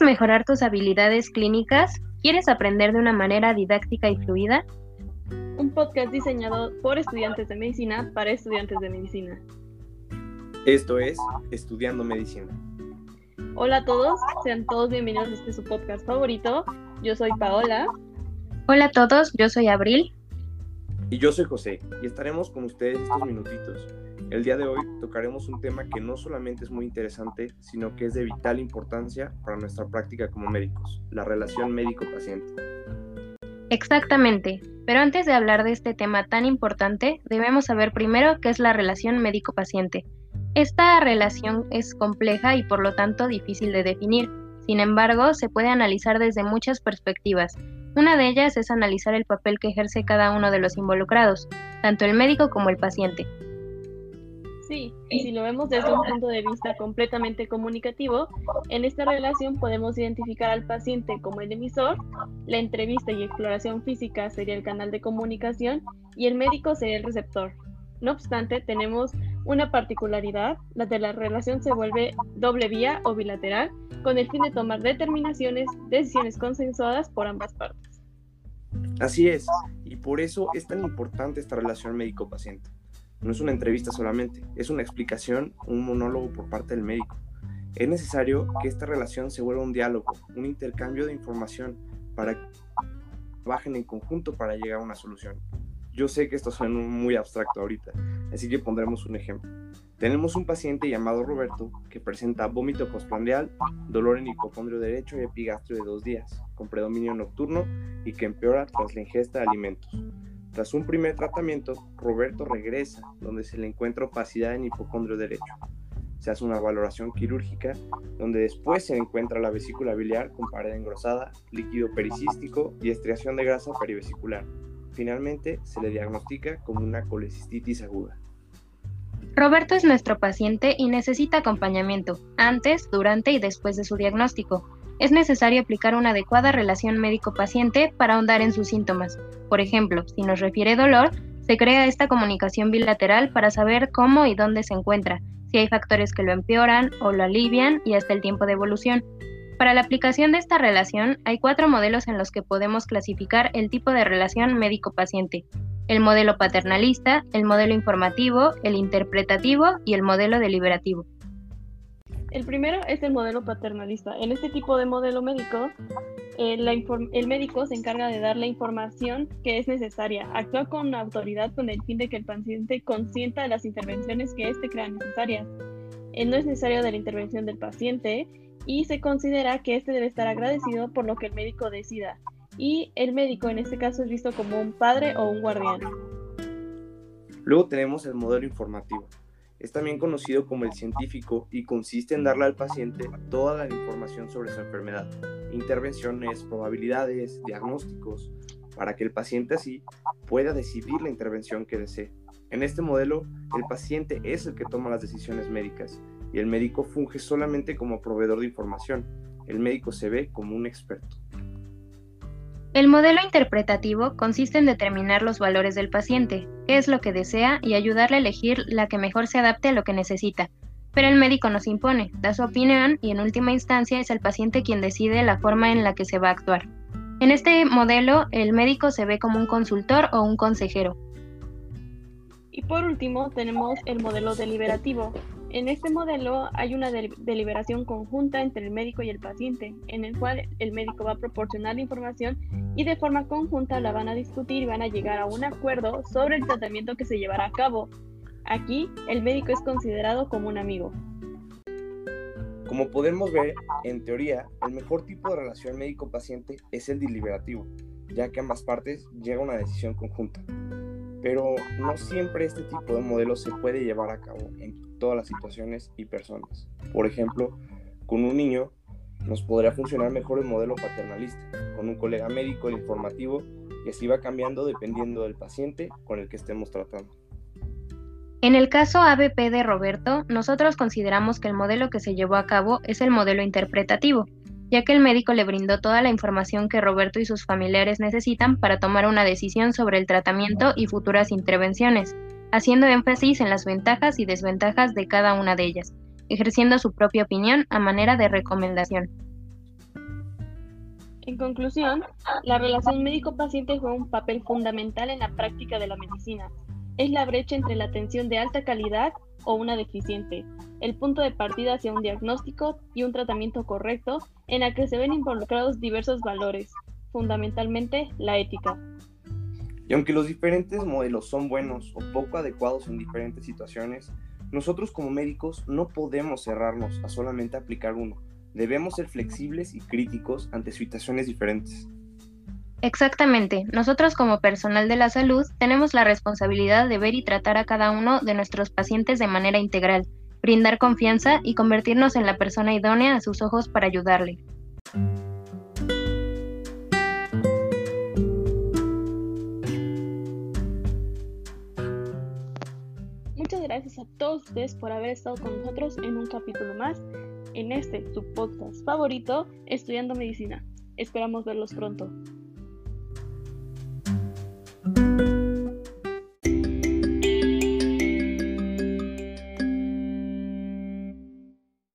mejorar tus habilidades clínicas? ¿Quieres aprender de una manera didáctica y fluida? Un podcast diseñado por estudiantes de medicina para estudiantes de medicina. Esto es Estudiando Medicina. Hola a todos, sean todos bienvenidos a este su podcast favorito. Yo soy Paola. Hola a todos, yo soy Abril. Y yo soy José, y estaremos con ustedes estos minutitos. El día de hoy tocaremos un tema que no solamente es muy interesante, sino que es de vital importancia para nuestra práctica como médicos, la relación médico-paciente. Exactamente, pero antes de hablar de este tema tan importante, debemos saber primero qué es la relación médico-paciente. Esta relación es compleja y por lo tanto difícil de definir. Sin embargo, se puede analizar desde muchas perspectivas. Una de ellas es analizar el papel que ejerce cada uno de los involucrados, tanto el médico como el paciente. Sí, y si lo vemos desde un punto de vista completamente comunicativo, en esta relación podemos identificar al paciente como el emisor, la entrevista y exploración física sería el canal de comunicación y el médico sería el receptor. No obstante, tenemos una particularidad, la de la relación se vuelve doble vía o bilateral, con el fin de tomar determinaciones, decisiones consensuadas por ambas partes. Así es, y por eso es tan importante esta relación médico-paciente. No es una entrevista solamente, es una explicación, un monólogo por parte del médico. Es necesario que esta relación se vuelva un diálogo, un intercambio de información para que trabajen en conjunto para llegar a una solución. Yo sé que esto suena muy abstracto ahorita, así que pondremos un ejemplo. Tenemos un paciente llamado Roberto que presenta vómito postprandial, dolor en hipocondrio derecho y epigastrio de dos días, con predominio nocturno y que empeora tras la ingesta de alimentos. Tras un primer tratamiento, Roberto regresa, donde se le encuentra opacidad en hipocondrio derecho. Se hace una valoración quirúrgica, donde después se encuentra la vesícula biliar con pared engrosada, líquido pericístico y estriación de grasa perivesicular. Finalmente, se le diagnostica como una colecistitis aguda. Roberto es nuestro paciente y necesita acompañamiento antes, durante y después de su diagnóstico. Es necesario aplicar una adecuada relación médico-paciente para ahondar en sus síntomas. Por ejemplo, si nos refiere dolor, se crea esta comunicación bilateral para saber cómo y dónde se encuentra, si hay factores que lo empeoran o lo alivian y hasta el tiempo de evolución. Para la aplicación de esta relación hay cuatro modelos en los que podemos clasificar el tipo de relación médico-paciente. El modelo paternalista, el modelo informativo, el interpretativo y el modelo deliberativo. El primero es el modelo paternalista. En este tipo de modelo médico, eh, el médico se encarga de dar la información que es necesaria, actúa con autoridad con el fin de que el paciente consienta las intervenciones que éste crea necesarias. Eh, no es necesario de la intervención del paciente y se considera que éste debe estar agradecido por lo que el médico decida. Y el médico en este caso es visto como un padre o un guardián. Luego tenemos el modelo informativo. Es también conocido como el científico y consiste en darle al paciente toda la información sobre su enfermedad, intervenciones, probabilidades, diagnósticos, para que el paciente así pueda decidir la intervención que desee. En este modelo, el paciente es el que toma las decisiones médicas y el médico funge solamente como proveedor de información. El médico se ve como un experto. El modelo interpretativo consiste en determinar los valores del paciente, qué es lo que desea y ayudarle a elegir la que mejor se adapte a lo que necesita. Pero el médico no se impone, da su opinión y en última instancia es el paciente quien decide la forma en la que se va a actuar. En este modelo, el médico se ve como un consultor o un consejero. Y por último, tenemos el modelo deliberativo, en este modelo hay una deliberación conjunta entre el médico y el paciente, en el cual el médico va a proporcionar la información y de forma conjunta la van a discutir y van a llegar a un acuerdo sobre el tratamiento que se llevará a cabo. Aquí el médico es considerado como un amigo. Como podemos ver, en teoría, el mejor tipo de relación médico-paciente es el deliberativo, ya que ambas partes llegan a una decisión conjunta. Pero no siempre este tipo de modelo se puede llevar a cabo en todas las situaciones y personas. Por ejemplo, con un niño nos podría funcionar mejor el modelo paternalista, con un colega médico el informativo y así va cambiando dependiendo del paciente con el que estemos tratando. En el caso ABP de Roberto, nosotros consideramos que el modelo que se llevó a cabo es el modelo interpretativo, ya que el médico le brindó toda la información que Roberto y sus familiares necesitan para tomar una decisión sobre el tratamiento y futuras intervenciones, haciendo énfasis en las ventajas y desventajas de cada una de ellas, ejerciendo su propia opinión a manera de recomendación. En conclusión, la relación médico-paciente juega un papel fundamental en la práctica de la medicina. Es la brecha entre la atención de alta calidad o una deficiente, el punto de partida hacia un diagnóstico y un tratamiento correcto en la que se ven involucrados diversos valores, fundamentalmente la ética. Y aunque los diferentes modelos son buenos o poco adecuados en diferentes situaciones, nosotros como médicos no podemos cerrarnos a solamente aplicar uno. Debemos ser flexibles y críticos ante situaciones diferentes. Exactamente. Nosotros como personal de la salud tenemos la responsabilidad de ver y tratar a cada uno de nuestros pacientes de manera integral, brindar confianza y convertirnos en la persona idónea a sus ojos para ayudarle. Ustedes por haber estado con nosotros en un capítulo más en este, su podcast favorito, Estudiando Medicina. Esperamos verlos pronto.